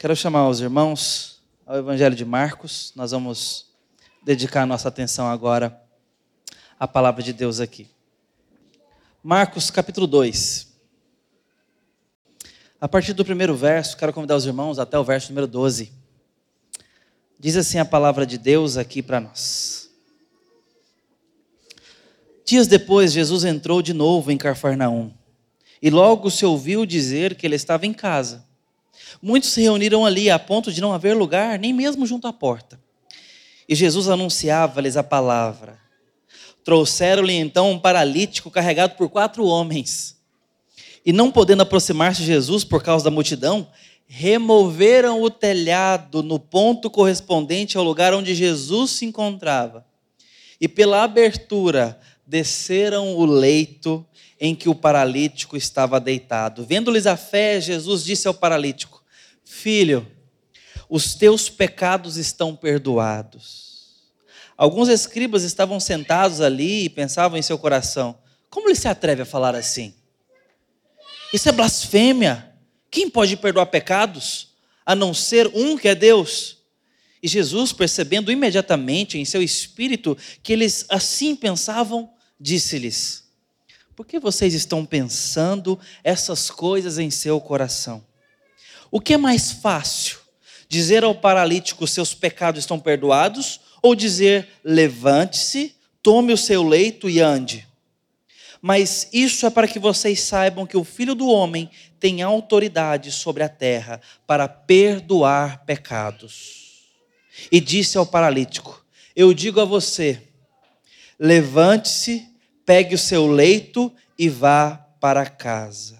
Quero chamar os irmãos ao Evangelho de Marcos. Nós vamos dedicar nossa atenção agora à palavra de Deus aqui. Marcos capítulo 2. A partir do primeiro verso, quero convidar os irmãos até o verso número 12. Diz assim a palavra de Deus aqui para nós. Dias depois, Jesus entrou de novo em Carfarnaum. E logo se ouviu dizer que ele estava em casa. Muitos se reuniram ali a ponto de não haver lugar, nem mesmo junto à porta. E Jesus anunciava-lhes a palavra. Trouxeram-lhe então um paralítico carregado por quatro homens. E não podendo aproximar-se de Jesus por causa da multidão, removeram o telhado no ponto correspondente ao lugar onde Jesus se encontrava. E pela abertura desceram o leito em que o paralítico estava deitado. Vendo-lhes a fé, Jesus disse ao paralítico: Filho, os teus pecados estão perdoados. Alguns escribas estavam sentados ali e pensavam em seu coração: Como ele se atreve a falar assim? Isso é blasfêmia. Quem pode perdoar pecados a não ser um que é Deus? E Jesus, percebendo imediatamente em seu espírito que eles assim pensavam, disse-lhes: por que vocês estão pensando essas coisas em seu coração? O que é mais fácil? Dizer ao paralítico: seus pecados estão perdoados? Ou dizer: levante-se, tome o seu leito e ande? Mas isso é para que vocês saibam que o Filho do Homem tem autoridade sobre a terra para perdoar pecados. E disse ao paralítico: Eu digo a você, levante-se, pegue o seu leito e vá para casa.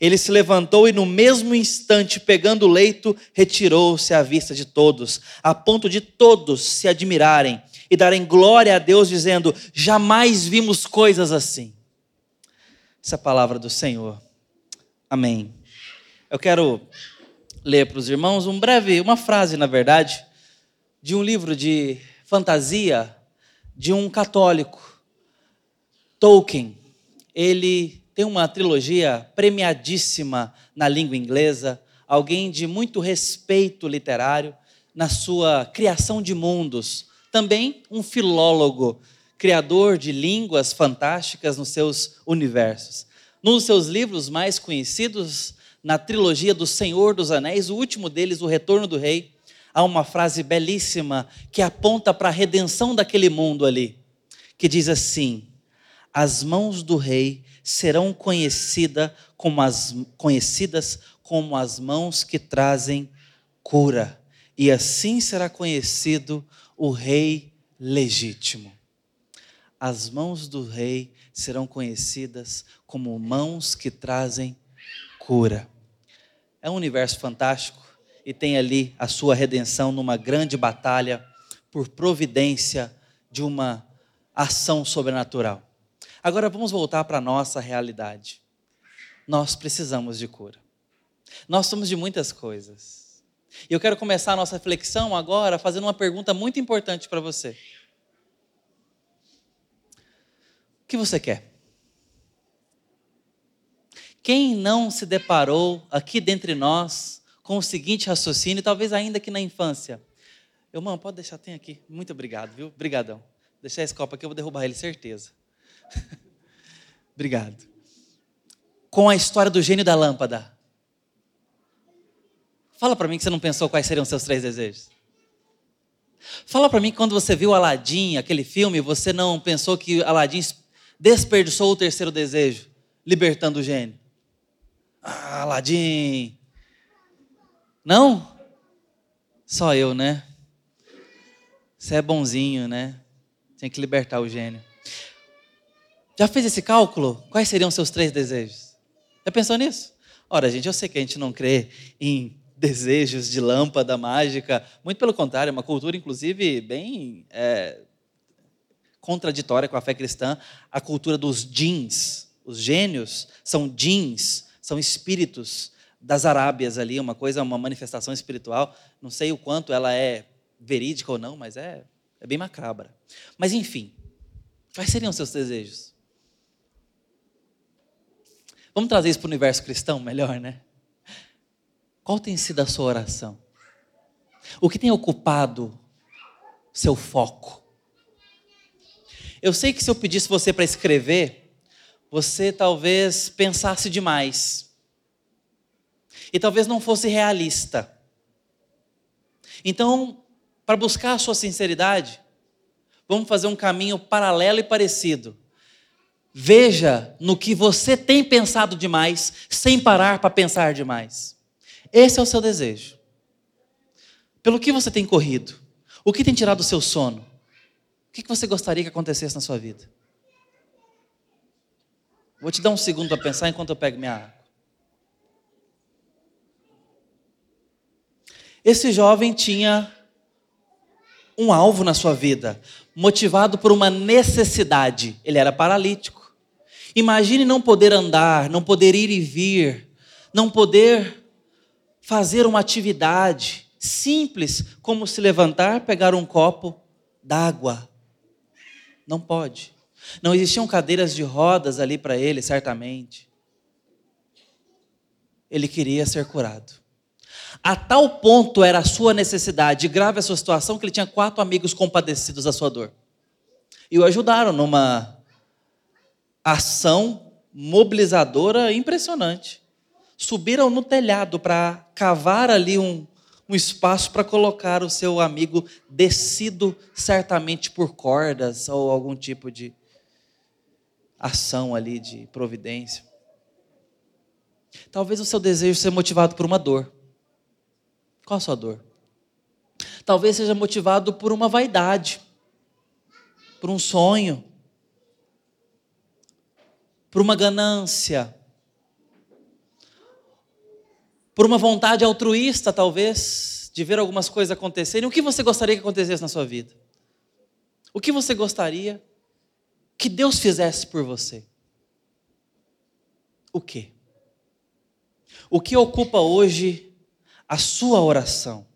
Ele se levantou e, no mesmo instante, pegando o leito, retirou-se à vista de todos, a ponto de todos se admirarem e darem glória a Deus, dizendo: Jamais vimos coisas assim. Essa é a palavra do Senhor. Amém. Eu quero ler para os irmãos um breve, uma frase, na verdade, de um livro de fantasia de um católico Tolkien, ele tem uma trilogia premiadíssima na língua inglesa, alguém de muito respeito literário na sua criação de mundos, também um filólogo, criador de línguas fantásticas nos seus universos. Num dos seus livros mais conhecidos, na trilogia do Senhor dos Anéis, o último deles, O Retorno do Rei, há uma frase belíssima que aponta para a redenção daquele mundo ali, que diz assim: as mãos do rei serão conhecida como as, conhecidas como as mãos que trazem cura, e assim será conhecido o rei legítimo. As mãos do rei serão conhecidas como mãos que trazem cura. É um universo fantástico e tem ali a sua redenção numa grande batalha por providência de uma ação sobrenatural. Agora vamos voltar para a nossa realidade. Nós precisamos de cura. Nós somos de muitas coisas. E eu quero começar a nossa reflexão agora fazendo uma pergunta muito importante para você. O que você quer? Quem não se deparou aqui dentre nós com o seguinte raciocínio, talvez ainda que na infância? Irmão, pode deixar, tem aqui. Muito obrigado, viu? Obrigadão. Deixar esse copo aqui, eu vou derrubar ele, certeza. Obrigado. Com a história do gênio da lâmpada. Fala para mim que você não pensou quais seriam os seus três desejos. Fala para mim que quando você viu Aladim, aquele filme, você não pensou que Aladim desperdiçou o terceiro desejo, libertando o gênio. Ah, Aladim. Não? Só eu, né? Você é bonzinho, né? Tem que libertar o gênio. Já fez esse cálculo? Quais seriam seus três desejos? Já pensou nisso? Ora, gente, eu sei que a gente não crê em desejos de lâmpada mágica, muito pelo contrário, é uma cultura, inclusive, bem é, contraditória com a fé cristã, a cultura dos jeans. Os gênios são jeans, são espíritos das Arábias ali, uma coisa, uma manifestação espiritual. Não sei o quanto ela é verídica ou não, mas é, é bem macabra. Mas enfim, quais seriam seus desejos? Vamos trazer isso para o universo cristão melhor, né? Qual tem sido a sua oração? O que tem ocupado seu foco? Eu sei que se eu pedisse você para escrever, você talvez pensasse demais. E talvez não fosse realista. Então, para buscar a sua sinceridade, vamos fazer um caminho paralelo e parecido. Veja no que você tem pensado demais, sem parar para pensar demais. Esse é o seu desejo. Pelo que você tem corrido? O que tem tirado o seu sono? O que você gostaria que acontecesse na sua vida? Vou te dar um segundo para pensar enquanto eu pego minha água. Esse jovem tinha um alvo na sua vida, motivado por uma necessidade. Ele era paralítico. Imagine não poder andar, não poder ir e vir, não poder fazer uma atividade simples como se levantar, pegar um copo d'água. Não pode. Não existiam cadeiras de rodas ali para ele, certamente. Ele queria ser curado. A tal ponto era a sua necessidade, grave a sua situação, que ele tinha quatro amigos compadecidos da sua dor. E o ajudaram numa ação mobilizadora impressionante. Subiram no telhado para cavar ali um, um espaço para colocar o seu amigo descido certamente por cordas ou algum tipo de ação ali de providência. Talvez o seu desejo seja motivado por uma dor. Qual a sua dor? Talvez seja motivado por uma vaidade, por um sonho, por uma ganância, por uma vontade altruísta, talvez, de ver algumas coisas acontecerem. O que você gostaria que acontecesse na sua vida? O que você gostaria que Deus fizesse por você? O que? O que ocupa hoje a sua oração?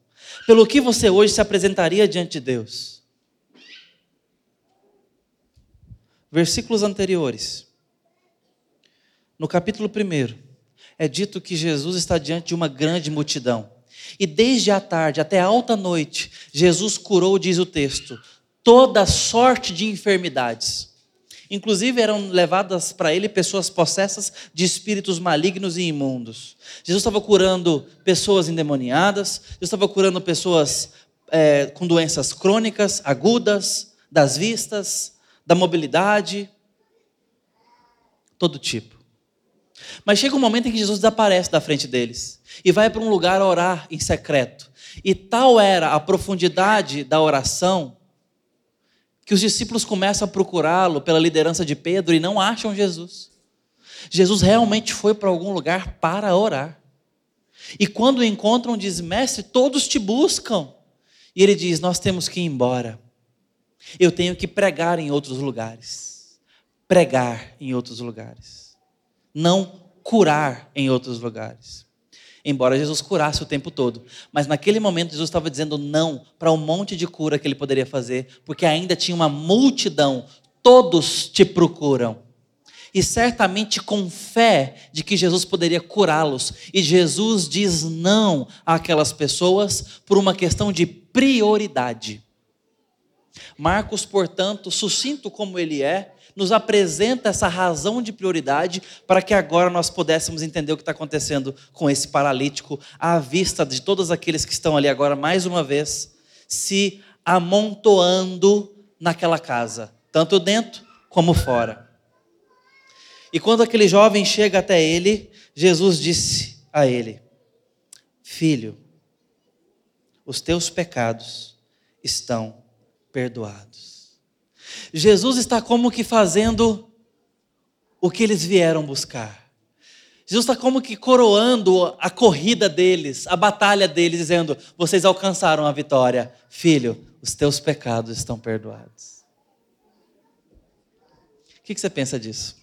Pelo que você hoje se apresentaria diante de Deus? Versículos anteriores. No capítulo 1, é dito que Jesus está diante de uma grande multidão. E desde a tarde até a alta noite, Jesus curou, diz o texto, toda sorte de enfermidades Inclusive eram levadas para ele pessoas possessas de espíritos malignos e imundos. Jesus estava curando pessoas endemoniadas, Jesus estava curando pessoas é, com doenças crônicas, agudas, das vistas, da mobilidade, todo tipo. Mas chega um momento em que Jesus desaparece da frente deles e vai para um lugar orar em secreto. E tal era a profundidade da oração que os discípulos começam a procurá-lo pela liderança de Pedro e não acham Jesus. Jesus realmente foi para algum lugar para orar. E quando encontram, diz: Mestre, todos te buscam. E ele diz: Nós temos que ir embora. Eu tenho que pregar em outros lugares. Pregar em outros lugares. Não curar em outros lugares embora Jesus curasse o tempo todo. Mas naquele momento Jesus estava dizendo não para um monte de cura que ele poderia fazer, porque ainda tinha uma multidão, todos te procuram. E certamente com fé de que Jesus poderia curá-los. E Jesus diz não àquelas pessoas por uma questão de prioridade. Marcos, portanto, sucinto como ele é, nos apresenta essa razão de prioridade para que agora nós pudéssemos entender o que está acontecendo com esse paralítico, à vista de todos aqueles que estão ali agora, mais uma vez, se amontoando naquela casa, tanto dentro como fora. E quando aquele jovem chega até ele, Jesus disse a ele: Filho, os teus pecados estão perdoados. Jesus está como que fazendo o que eles vieram buscar. Jesus está como que coroando a corrida deles, a batalha deles, dizendo: Vocês alcançaram a vitória. Filho, os teus pecados estão perdoados. O que você pensa disso?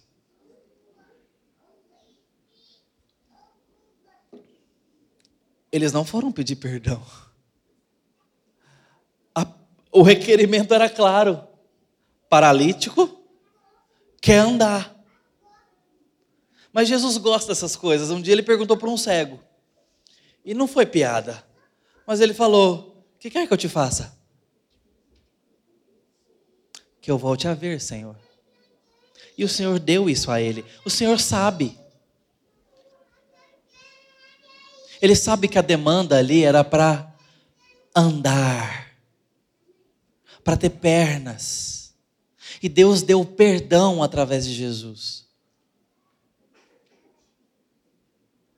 Eles não foram pedir perdão. o requerimento era claro paralítico quer andar. Mas Jesus gosta dessas coisas. Um dia ele perguntou para um cego. E não foi piada. Mas ele falou: O que quer que eu te faça? Que eu volte a ver, Senhor. E o Senhor deu isso a ele. O Senhor sabe. Ele sabe que a demanda ali era para andar, para ter pernas. E Deus deu perdão através de Jesus.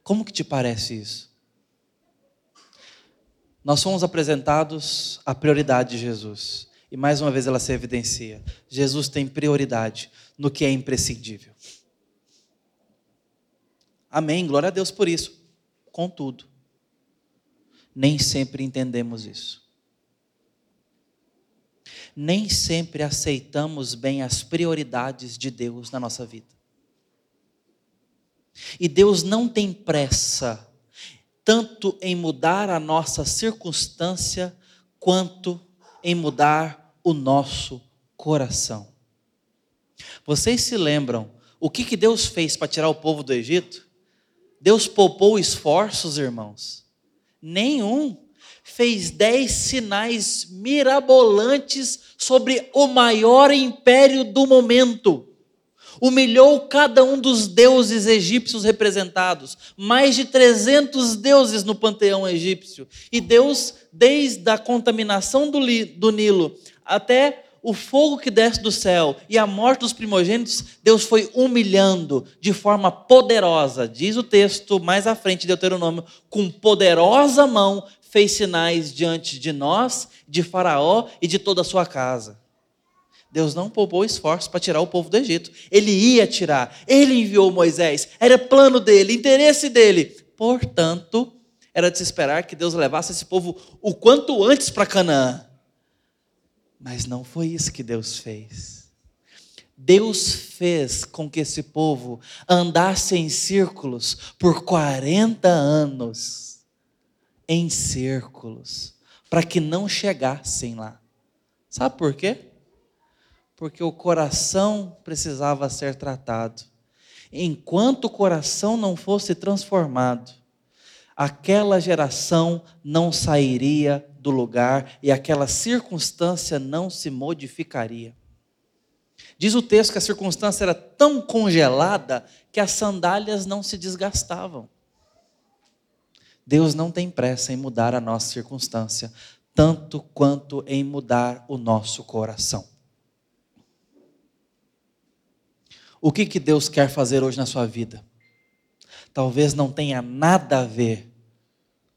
Como que te parece isso? Nós fomos apresentados à prioridade de Jesus. E mais uma vez ela se evidencia. Jesus tem prioridade no que é imprescindível. Amém. Glória a Deus por isso. Contudo, nem sempre entendemos isso. Nem sempre aceitamos bem as prioridades de Deus na nossa vida. E Deus não tem pressa, tanto em mudar a nossa circunstância, quanto em mudar o nosso coração. Vocês se lembram o que, que Deus fez para tirar o povo do Egito? Deus poupou esforços, irmãos? Nenhum. Fez dez sinais mirabolantes sobre o maior império do momento humilhou cada um dos deuses egípcios representados, mais de 300 deuses no panteão egípcio. E Deus, desde a contaminação do, do Nilo até o fogo que desce do céu e a morte dos primogênitos, Deus foi humilhando de forma poderosa, diz o texto mais à frente de Deuteronômio, com poderosa mão fez sinais diante de nós, de Faraó e de toda a sua casa. Deus não poupou esforço para tirar o povo do Egito. Ele ia tirar. Ele enviou Moisés. Era plano dele, interesse dele. Portanto, era de se esperar que Deus levasse esse povo o quanto antes para Canaã. Mas não foi isso que Deus fez. Deus fez com que esse povo andasse em círculos por 40 anos em círculos para que não chegassem lá. Sabe por quê? porque o coração precisava ser tratado. Enquanto o coração não fosse transformado, aquela geração não sairia do lugar e aquela circunstância não se modificaria. Diz o texto que a circunstância era tão congelada que as sandálias não se desgastavam. Deus não tem pressa em mudar a nossa circunstância, tanto quanto em mudar o nosso coração. O que, que Deus quer fazer hoje na sua vida? Talvez não tenha nada a ver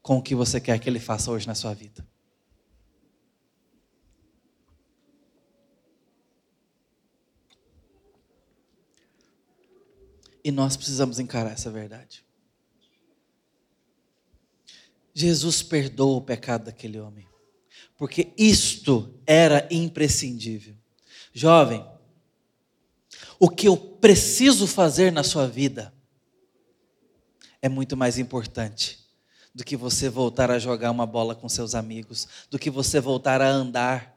com o que você quer que Ele faça hoje na sua vida. E nós precisamos encarar essa verdade. Jesus perdoa o pecado daquele homem, porque isto era imprescindível. Jovem, o que eu preciso fazer na sua vida é muito mais importante do que você voltar a jogar uma bola com seus amigos, do que você voltar a andar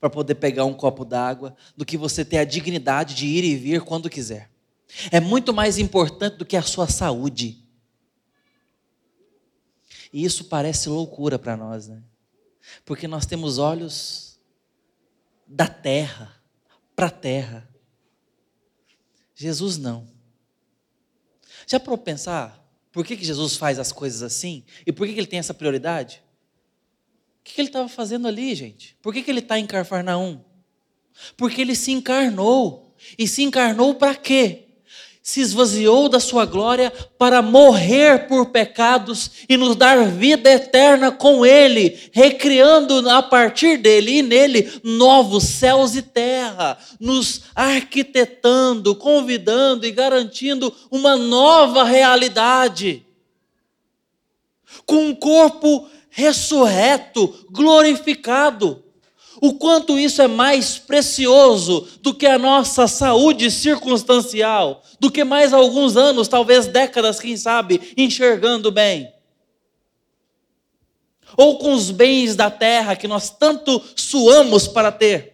para poder pegar um copo d'água, do que você ter a dignidade de ir e vir quando quiser. É muito mais importante do que a sua saúde. E isso parece loucura para nós, né? Porque nós temos olhos da terra, para a terra. Jesus não. Já para pensar por que, que Jesus faz as coisas assim e por que, que ele tem essa prioridade? O que, que ele estava fazendo ali, gente? Por que, que ele está em Carfarnaum? Porque ele se encarnou. E se encarnou para quê? Se esvaziou da sua glória para morrer por pecados e nos dar vida eterna com Ele, recriando a partir dele e nele novos céus e terra, nos arquitetando, convidando e garantindo uma nova realidade. Com um corpo ressurreto, glorificado o quanto isso é mais precioso do que a nossa saúde circunstancial, do que mais alguns anos, talvez décadas, quem sabe, enxergando bem. Ou com os bens da terra que nós tanto suamos para ter.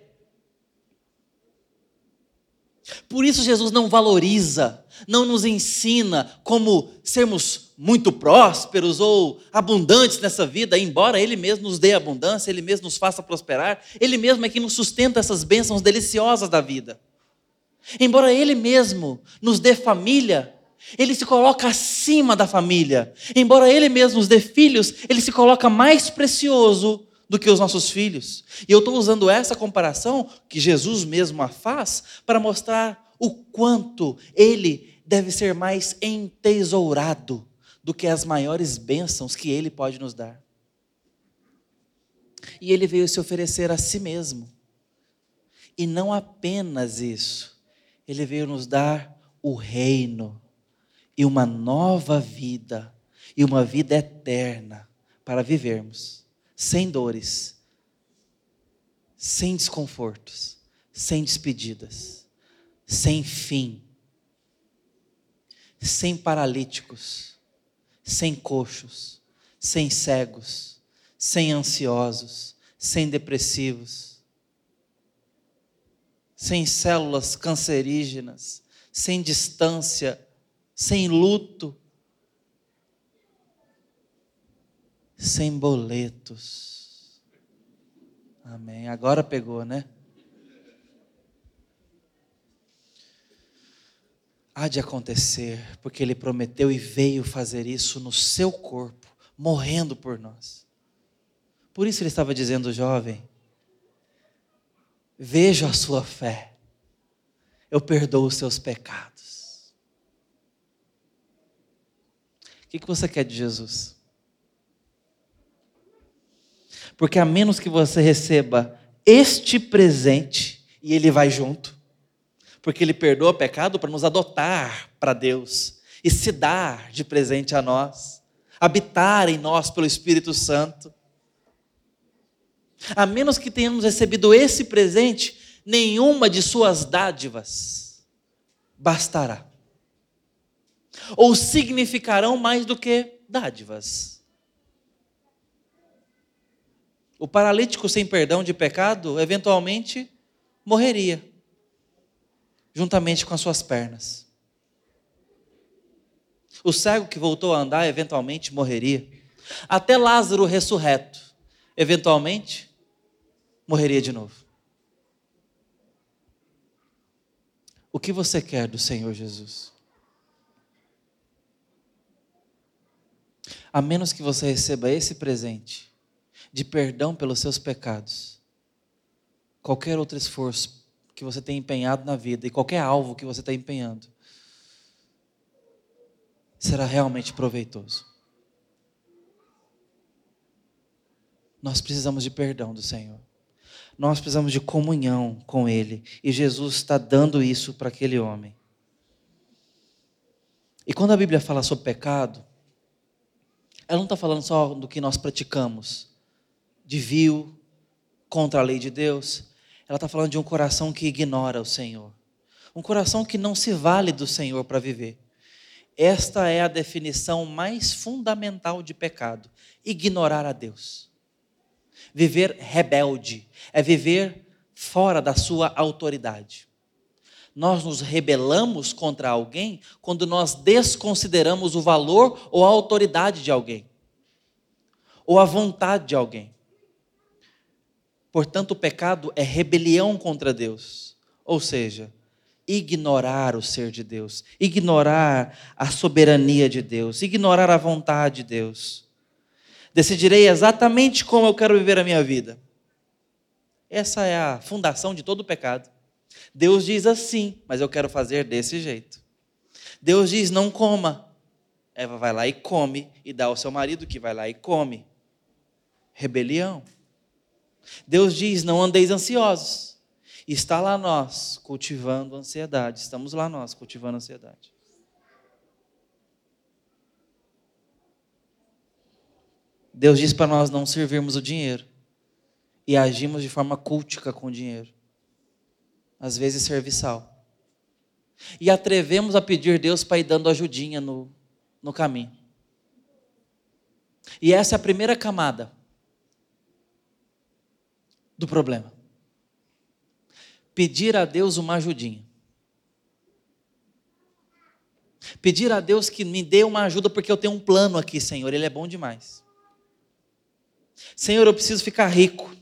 Por isso Jesus não valoriza, não nos ensina como sermos muito prósperos ou abundantes nessa vida, embora Ele mesmo nos dê abundância, Ele mesmo nos faça prosperar, Ele mesmo é que nos sustenta essas bênçãos deliciosas da vida. Embora Ele mesmo nos dê família, Ele se coloca acima da família. Embora Ele mesmo nos dê filhos, Ele se coloca mais precioso do que os nossos filhos. E eu estou usando essa comparação, que Jesus mesmo a faz, para mostrar o quanto ele deve ser mais entesourado do que as maiores bênçãos que ele pode nos dar. E ele veio se oferecer a si mesmo. E não apenas isso, ele veio nos dar o reino e uma nova vida, e uma vida eterna para vivermos sem dores, sem desconfortos, sem despedidas, sem fim, sem paralíticos, sem coxos, sem cegos, sem ansiosos, sem depressivos, sem células cancerígenas, sem distância, sem luto, sem boletos. Amém. Agora pegou, né? Há de acontecer, porque Ele prometeu e veio fazer isso no seu corpo, morrendo por nós. Por isso Ele estava dizendo, jovem, veja a sua fé, eu perdoo os seus pecados. O que você quer de Jesus? Porque a menos que você receba este presente, e ele vai junto, porque ele perdoa o pecado para nos adotar para Deus e se dar de presente a nós, habitar em nós pelo Espírito Santo. A menos que tenhamos recebido esse presente, nenhuma de suas dádivas bastará. Ou significarão mais do que dádivas. O paralítico sem perdão de pecado, eventualmente, morreria, juntamente com as suas pernas. O cego que voltou a andar, eventualmente, morreria. Até Lázaro ressurreto, eventualmente, morreria de novo. O que você quer do Senhor Jesus? A menos que você receba esse presente, de perdão pelos seus pecados, qualquer outro esforço que você tenha empenhado na vida e qualquer alvo que você está empenhando, será realmente proveitoso. Nós precisamos de perdão do Senhor. Nós precisamos de comunhão com Ele. E Jesus está dando isso para aquele homem. E quando a Bíblia fala sobre pecado, ela não está falando só do que nós praticamos, de vil contra a lei de Deus, ela está falando de um coração que ignora o Senhor. Um coração que não se vale do Senhor para viver. Esta é a definição mais fundamental de pecado: ignorar a Deus. Viver rebelde é viver fora da sua autoridade. Nós nos rebelamos contra alguém quando nós desconsideramos o valor ou a autoridade de alguém, ou a vontade de alguém. Portanto, o pecado é rebelião contra Deus, ou seja, ignorar o ser de Deus, ignorar a soberania de Deus, ignorar a vontade de Deus. Decidirei exatamente como eu quero viver a minha vida. Essa é a fundação de todo o pecado. Deus diz assim, mas eu quero fazer desse jeito. Deus diz: não coma. Eva vai lá e come, e dá ao seu marido que vai lá e come. Rebelião. Deus diz: não andeis ansiosos. Está lá nós cultivando ansiedade. Estamos lá nós cultivando ansiedade. Deus diz para nós não servirmos o dinheiro e agimos de forma cultica com o dinheiro, às vezes serviçal. E atrevemos a pedir Deus para ir dando ajudinha no, no caminho. E essa é a primeira camada do problema. Pedir a Deus uma ajudinha. Pedir a Deus que me dê uma ajuda, porque eu tenho um plano aqui, Senhor, Ele é bom demais. Senhor, eu preciso ficar rico.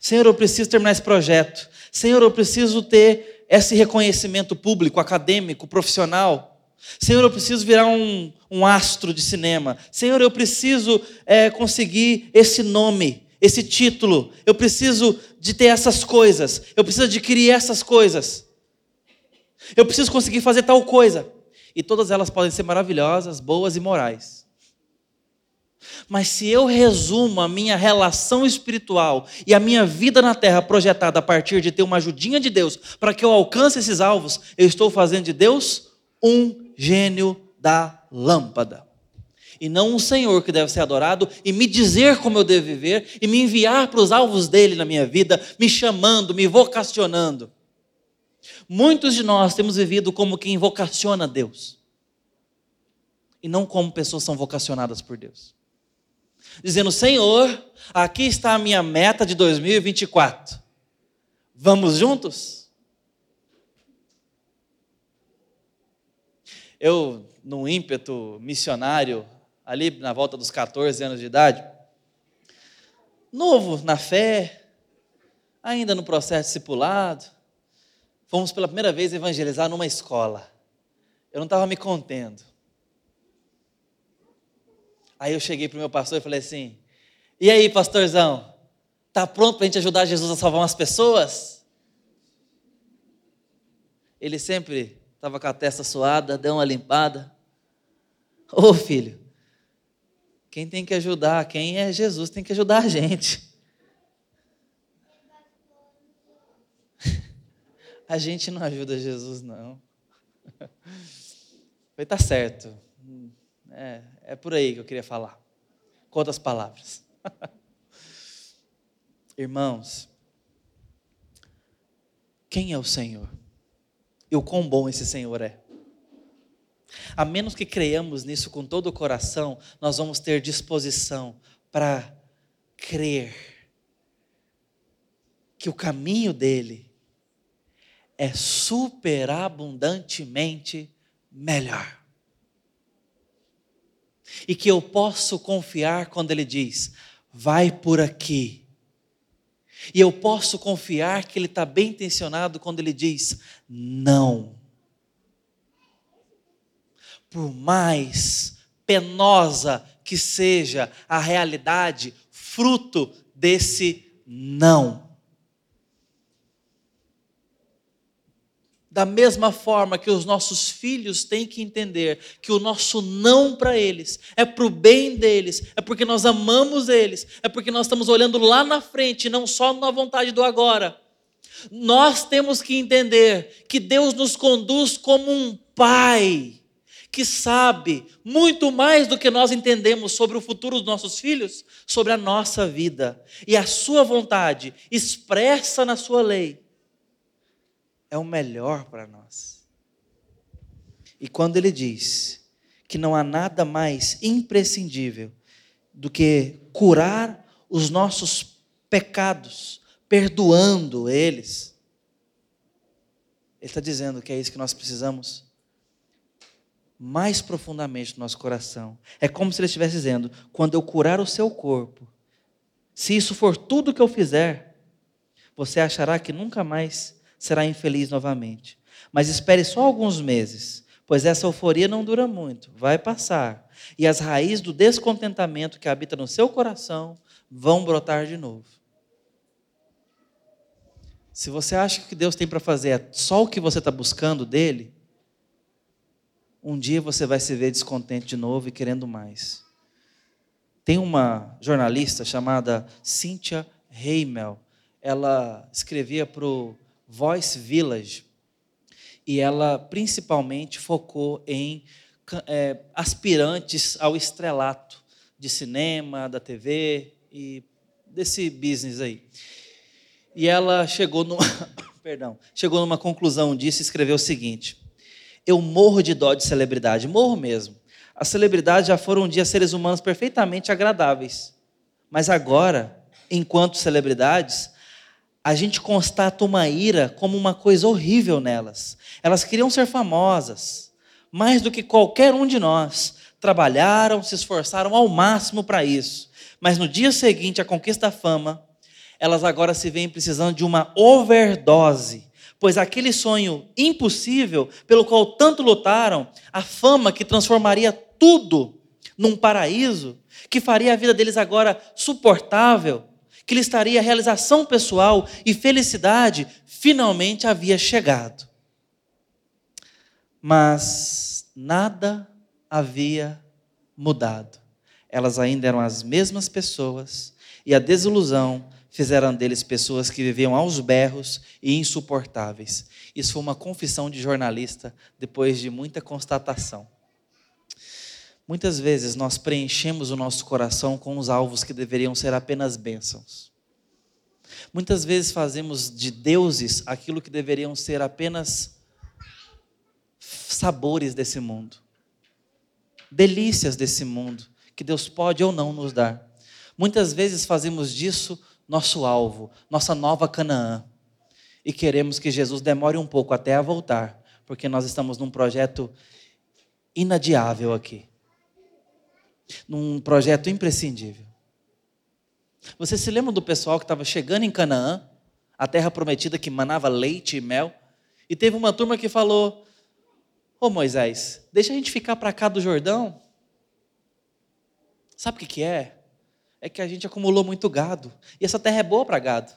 Senhor, eu preciso terminar esse projeto. Senhor, eu preciso ter esse reconhecimento público, acadêmico, profissional. Senhor, eu preciso virar um, um astro de cinema. Senhor, eu preciso é, conseguir esse nome, esse título. Eu preciso de ter essas coisas. Eu preciso adquirir essas coisas. Eu preciso conseguir fazer tal coisa. E todas elas podem ser maravilhosas, boas e morais. Mas se eu resumo a minha relação espiritual e a minha vida na terra projetada a partir de ter uma ajudinha de Deus para que eu alcance esses alvos, eu estou fazendo de Deus um gênio da lâmpada. E não um Senhor que deve ser adorado e me dizer como eu devo viver e me enviar para os alvos dele na minha vida, me chamando, me vocacionando. Muitos de nós temos vivido como quem vocaciona Deus e não como pessoas são vocacionadas por Deus dizendo: Senhor, aqui está a minha meta de 2024. Vamos juntos? Eu, num ímpeto missionário, ali na volta dos 14 anos de idade, novo na fé, ainda no processo discipulado, fomos pela primeira vez evangelizar numa escola. Eu não estava me contendo. Aí eu cheguei para o meu pastor e falei assim: E aí, pastorzão, tá pronto para a gente ajudar Jesus a salvar umas pessoas? Ele sempre estava com a testa suada, deu uma limpada. Ô oh, filho, quem tem que ajudar, quem é Jesus, tem que ajudar a gente. A gente não ajuda Jesus, não. Foi, tá certo. É, é por aí que eu queria falar. Com outras palavras. Irmãos, quem é o Senhor? E o quão bom esse Senhor é? A menos que creiamos nisso com todo o coração, nós vamos ter disposição para crer que o caminho dele é superabundantemente melhor e que eu posso confiar quando Ele diz: vai por aqui. E eu posso confiar que Ele está bem intencionado quando Ele diz: não. Por mais penosa que seja a realidade, fruto desse não. Da mesma forma que os nossos filhos têm que entender que o nosso não para eles é para o bem deles, é porque nós amamos eles, é porque nós estamos olhando lá na frente, não só na vontade do agora. Nós temos que entender que Deus nos conduz como um pai que sabe muito mais do que nós entendemos sobre o futuro dos nossos filhos, sobre a nossa vida. E a sua vontade expressa na sua lei é o melhor para nós. E quando ele diz que não há nada mais imprescindível do que curar os nossos pecados, perdoando eles, ele está dizendo que é isso que nós precisamos mais profundamente no nosso coração. É como se ele estivesse dizendo: quando eu curar o seu corpo, se isso for tudo que eu fizer, você achará que nunca mais será infeliz novamente. Mas espere só alguns meses, pois essa euforia não dura muito, vai passar. E as raízes do descontentamento que habita no seu coração vão brotar de novo. Se você acha que o que Deus tem para fazer é só o que você está buscando dele, um dia você vai se ver descontente de novo e querendo mais. Tem uma jornalista chamada Cynthia Heimel. Ela escrevia para o Voice Village. E ela principalmente focou em é, aspirantes ao estrelato de cinema, da TV e desse business aí. E ela chegou numa, perdão, chegou numa conclusão disso e escreveu o seguinte: Eu morro de dó de celebridade, morro mesmo. As celebridades já foram um dia seres humanos perfeitamente agradáveis. Mas agora, enquanto celebridades, a gente constata uma ira como uma coisa horrível nelas. Elas queriam ser famosas, mais do que qualquer um de nós, trabalharam, se esforçaram ao máximo para isso. Mas no dia seguinte à conquista da fama, elas agora se veem precisando de uma overdose, pois aquele sonho impossível pelo qual tanto lutaram, a fama que transformaria tudo num paraíso, que faria a vida deles agora suportável, que lhes estaria realização pessoal e felicidade, finalmente havia chegado. Mas nada havia mudado. Elas ainda eram as mesmas pessoas e a desilusão fizeram deles pessoas que viviam aos berros e insuportáveis. Isso foi uma confissão de jornalista depois de muita constatação. Muitas vezes nós preenchemos o nosso coração com os alvos que deveriam ser apenas bênçãos. Muitas vezes fazemos de deuses aquilo que deveriam ser apenas sabores desse mundo, delícias desse mundo, que Deus pode ou não nos dar. Muitas vezes fazemos disso nosso alvo, nossa nova Canaã, e queremos que Jesus demore um pouco até a voltar, porque nós estamos num projeto inadiável aqui num projeto imprescindível. Você se lembra do pessoal que estava chegando em Canaã, a terra prometida que manava leite e mel, e teve uma turma que falou: Ô oh, Moisés, deixa a gente ficar para cá do Jordão. Sabe o que, que é? É que a gente acumulou muito gado, e essa terra é boa para gado.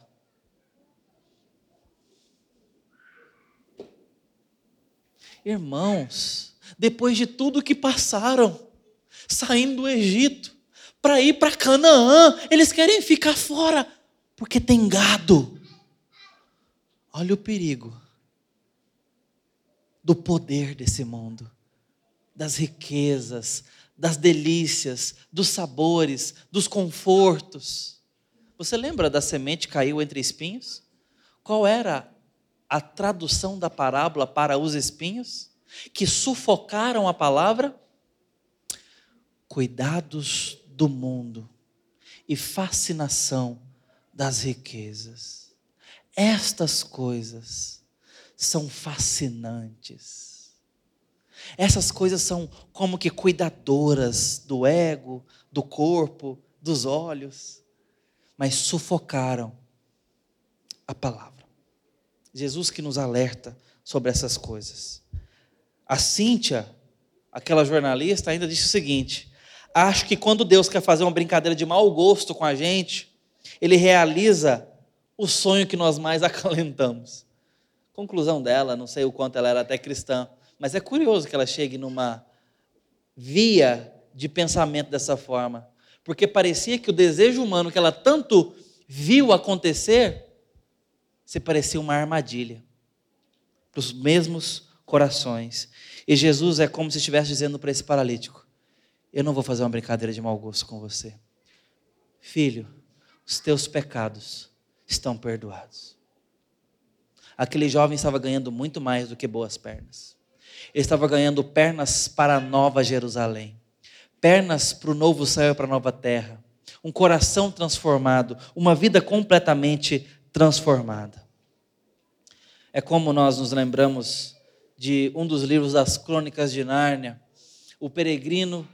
Irmãos, depois de tudo que passaram, saindo do Egito para ir para Canaã. Eles querem ficar fora porque tem gado. Olha o perigo do poder desse mundo, das riquezas, das delícias, dos sabores, dos confortos. Você lembra da semente caiu entre espinhos? Qual era a tradução da parábola para os espinhos? Que sufocaram a palavra? cuidados do mundo e fascinação das riquezas. Estas coisas são fascinantes. Essas coisas são como que cuidadoras do ego, do corpo, dos olhos, mas sufocaram a palavra. Jesus que nos alerta sobre essas coisas. A Cíntia, aquela jornalista, ainda disse o seguinte: acho que quando Deus quer fazer uma brincadeira de mau gosto com a gente, Ele realiza o sonho que nós mais acalentamos. Conclusão dela, não sei o quanto ela era até cristã, mas é curioso que ela chegue numa via de pensamento dessa forma, porque parecia que o desejo humano que ela tanto viu acontecer se parecia uma armadilha para os mesmos corações. E Jesus é como se estivesse dizendo para esse paralítico: eu não vou fazer uma brincadeira de mau gosto com você. Filho, os teus pecados estão perdoados. Aquele jovem estava ganhando muito mais do que boas pernas. Ele estava ganhando pernas para a nova Jerusalém, pernas para o novo céu e para a nova terra, um coração transformado, uma vida completamente transformada. É como nós nos lembramos de um dos livros das Crônicas de Nárnia, o peregrino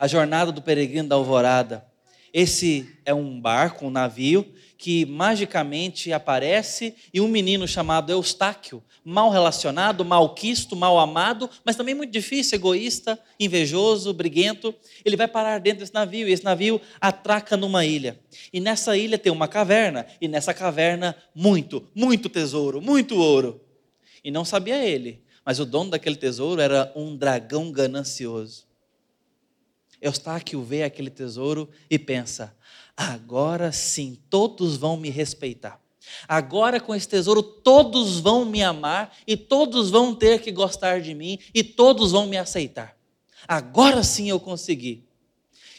a jornada do peregrino da alvorada. Esse é um barco, um navio, que magicamente aparece e um menino chamado Eustáquio, mal relacionado, malquisto, mal amado, mas também muito difícil, egoísta, invejoso, briguento, ele vai parar dentro desse navio e esse navio atraca numa ilha. E nessa ilha tem uma caverna, e nessa caverna muito, muito tesouro, muito ouro. E não sabia ele, mas o dono daquele tesouro era um dragão ganancioso. Eustáquio vê aquele tesouro e pensa: agora sim, todos vão me respeitar. Agora, com esse tesouro, todos vão me amar e todos vão ter que gostar de mim e todos vão me aceitar. Agora sim eu consegui.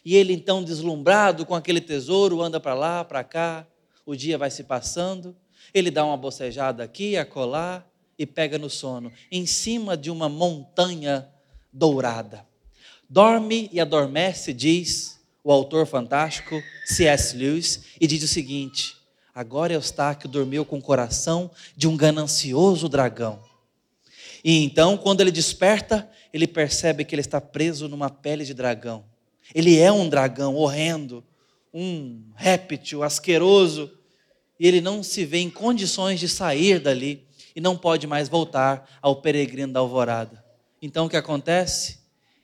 E ele, então, deslumbrado com aquele tesouro, anda para lá, para cá, o dia vai se passando, ele dá uma bocejada aqui, acolá e pega no sono, em cima de uma montanha dourada dorme e adormece, diz o autor fantástico C.S. Lewis, e diz o seguinte: agora Eustáquio dormiu com o coração de um ganancioso dragão. E então, quando ele desperta, ele percebe que ele está preso numa pele de dragão. Ele é um dragão horrendo, um réptil asqueroso, e ele não se vê em condições de sair dali e não pode mais voltar ao peregrino da alvorada. Então o que acontece?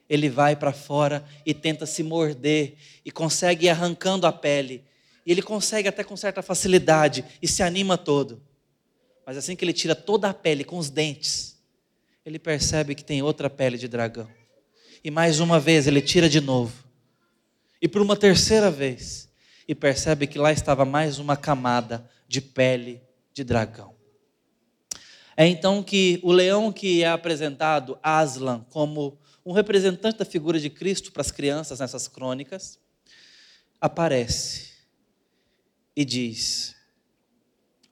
Ele vai para fora e tenta se morder e consegue ir arrancando a pele. E ele consegue até com certa facilidade e se anima todo. Mas assim que ele tira toda a pele com os dentes, ele percebe que tem outra pele de dragão. E mais uma vez ele tira de novo. E por uma terceira vez, e percebe que lá estava mais uma camada de pele de dragão. É então que o leão que é apresentado, Aslan, como um representante da figura de Cristo para as crianças nessas crônicas, aparece e diz: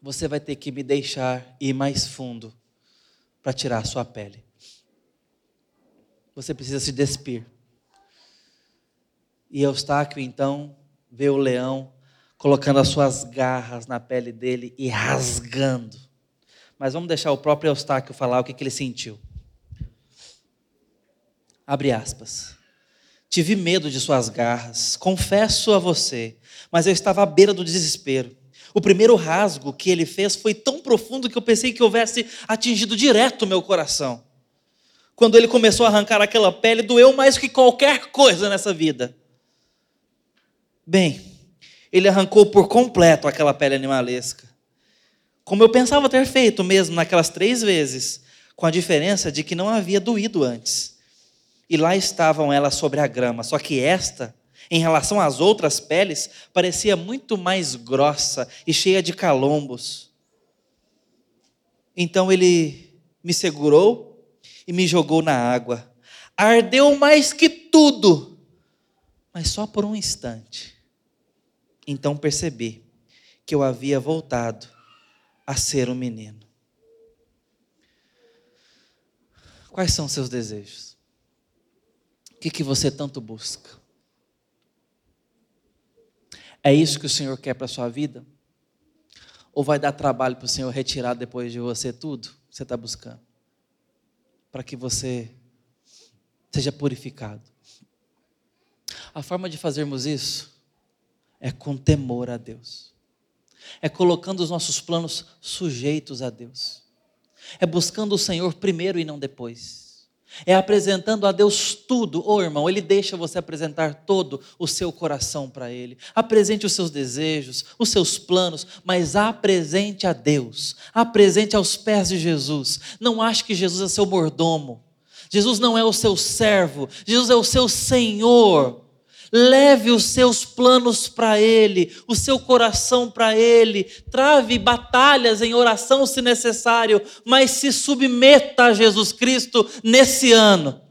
Você vai ter que me deixar ir mais fundo para tirar a sua pele. Você precisa se despir. E Eustáquio, então, vê o leão colocando as suas garras na pele dele e rasgando. Mas vamos deixar o próprio Eustáquio falar o que, que ele sentiu. Abre aspas. Tive medo de suas garras, confesso a você, mas eu estava à beira do desespero. O primeiro rasgo que ele fez foi tão profundo que eu pensei que houvesse atingido direto meu coração. Quando ele começou a arrancar aquela pele, doeu mais que qualquer coisa nessa vida. Bem, ele arrancou por completo aquela pele animalesca. Como eu pensava ter feito mesmo naquelas três vezes, com a diferença de que não havia doído antes. E lá estavam elas sobre a grama, só que esta, em relação às outras peles, parecia muito mais grossa e cheia de calombos. Então ele me segurou e me jogou na água. Ardeu mais que tudo, mas só por um instante. Então percebi que eu havia voltado a ser um menino. Quais são seus desejos? Que, que você tanto busca? É isso que o Senhor quer para a sua vida? Ou vai dar trabalho para o Senhor retirar depois de você tudo que você está buscando? Para que você seja purificado. A forma de fazermos isso é com temor a Deus, é colocando os nossos planos sujeitos a Deus, é buscando o Senhor primeiro e não depois. É apresentando a Deus tudo. Ô oh, irmão, Ele deixa você apresentar todo o seu coração para Ele. Apresente os seus desejos, os seus planos, mas apresente a Deus. Apresente aos pés de Jesus. Não ache que Jesus é seu mordomo. Jesus não é o seu servo. Jesus é o seu Senhor. Leve os seus planos para Ele, o seu coração para Ele, trave batalhas em oração se necessário, mas se submeta a Jesus Cristo nesse ano.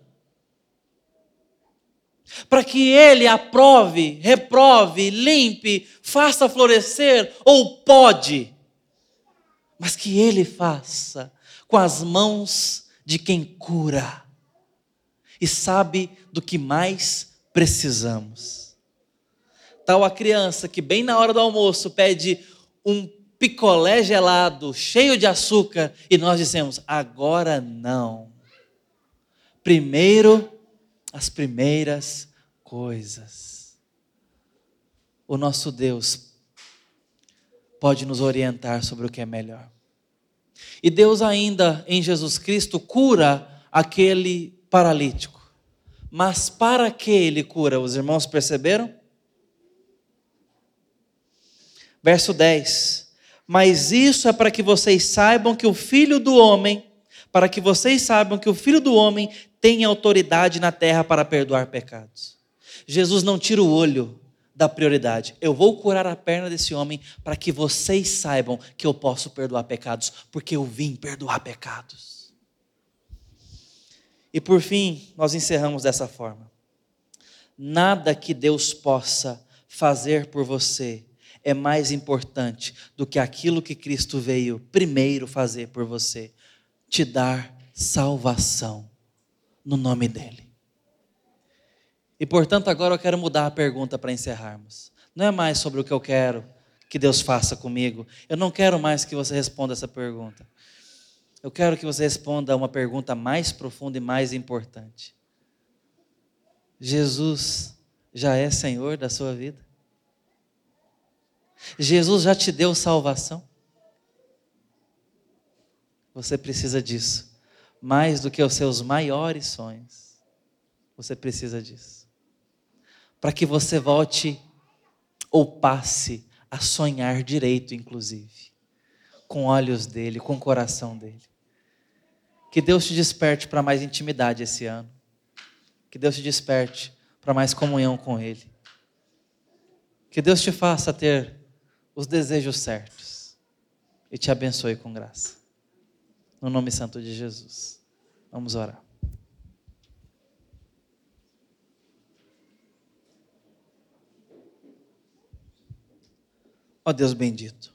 Para que Ele aprove, reprove, limpe, faça florescer, ou pode, mas que Ele faça com as mãos de quem cura. E sabe do que mais precisamos. Tal a criança que, bem na hora do almoço, pede um picolé gelado, cheio de açúcar, e nós dissemos: agora não. Primeiro, as primeiras coisas. O nosso Deus pode nos orientar sobre o que é melhor. E Deus, ainda em Jesus Cristo, cura aquele paralítico. Mas para que ele cura? Os irmãos perceberam? Verso 10. Mas isso é para que vocês saibam que o Filho do Homem, para que vocês saibam que o Filho do Homem tem autoridade na terra para perdoar pecados. Jesus não tira o olho da prioridade. Eu vou curar a perna desse homem para que vocês saibam que eu posso perdoar pecados, porque eu vim perdoar pecados. E por fim, nós encerramos dessa forma. Nada que Deus possa fazer por você é mais importante do que aquilo que Cristo veio primeiro fazer por você: te dar salvação no nome dEle. E portanto, agora eu quero mudar a pergunta para encerrarmos. Não é mais sobre o que eu quero que Deus faça comigo. Eu não quero mais que você responda essa pergunta. Eu quero que você responda a uma pergunta mais profunda e mais importante. Jesus já é Senhor da sua vida? Jesus já te deu salvação? Você precisa disso. Mais do que os seus maiores sonhos. Você precisa disso. Para que você volte ou passe a sonhar direito, inclusive, com olhos dele, com o coração dele. Que Deus te desperte para mais intimidade esse ano. Que Deus te desperte para mais comunhão com Ele. Que Deus te faça ter os desejos certos e te abençoe com graça. No nome santo de Jesus. Vamos orar. Ó Deus bendito.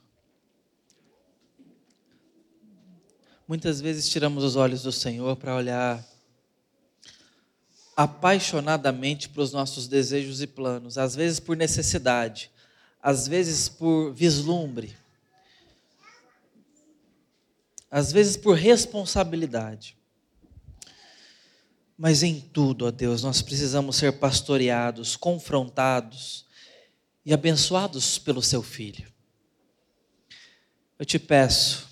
Muitas vezes tiramos os olhos do Senhor para olhar apaixonadamente para os nossos desejos e planos, às vezes por necessidade, às vezes por vislumbre, às vezes por responsabilidade. Mas em tudo, ó Deus, nós precisamos ser pastoreados, confrontados e abençoados pelo Seu Filho. Eu te peço,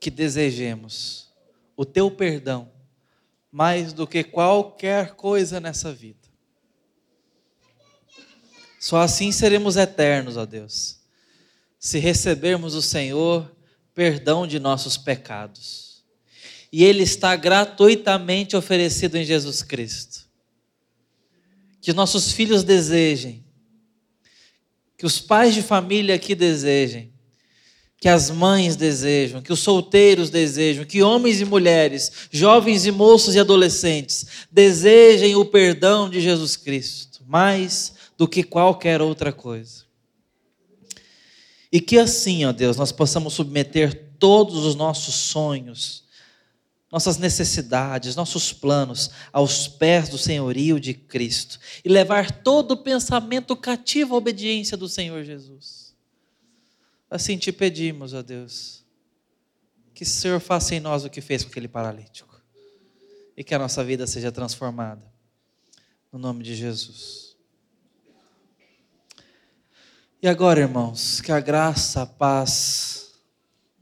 que desejemos o teu perdão mais do que qualquer coisa nessa vida. Só assim seremos eternos, ó Deus, se recebermos o Senhor perdão de nossos pecados. E Ele está gratuitamente oferecido em Jesus Cristo. Que nossos filhos desejem, que os pais de família aqui desejem, que as mães desejam, que os solteiros desejam, que homens e mulheres, jovens e moços e adolescentes desejem o perdão de Jesus Cristo, mais do que qualquer outra coisa. E que assim, ó Deus, nós possamos submeter todos os nossos sonhos, nossas necessidades, nossos planos aos pés do senhorio de Cristo e levar todo o pensamento cativo à obediência do Senhor Jesus. Assim te pedimos, ó Deus, que o Senhor faça em nós o que fez com aquele paralítico e que a nossa vida seja transformada. No nome de Jesus. E agora, irmãos, que a graça, a paz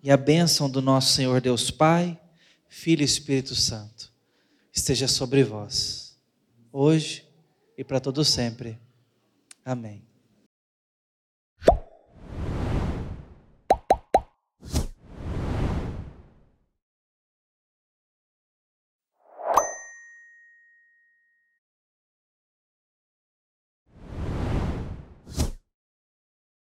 e a bênção do nosso Senhor Deus Pai, Filho e Espírito Santo esteja sobre vós, hoje e para todo sempre. Amém.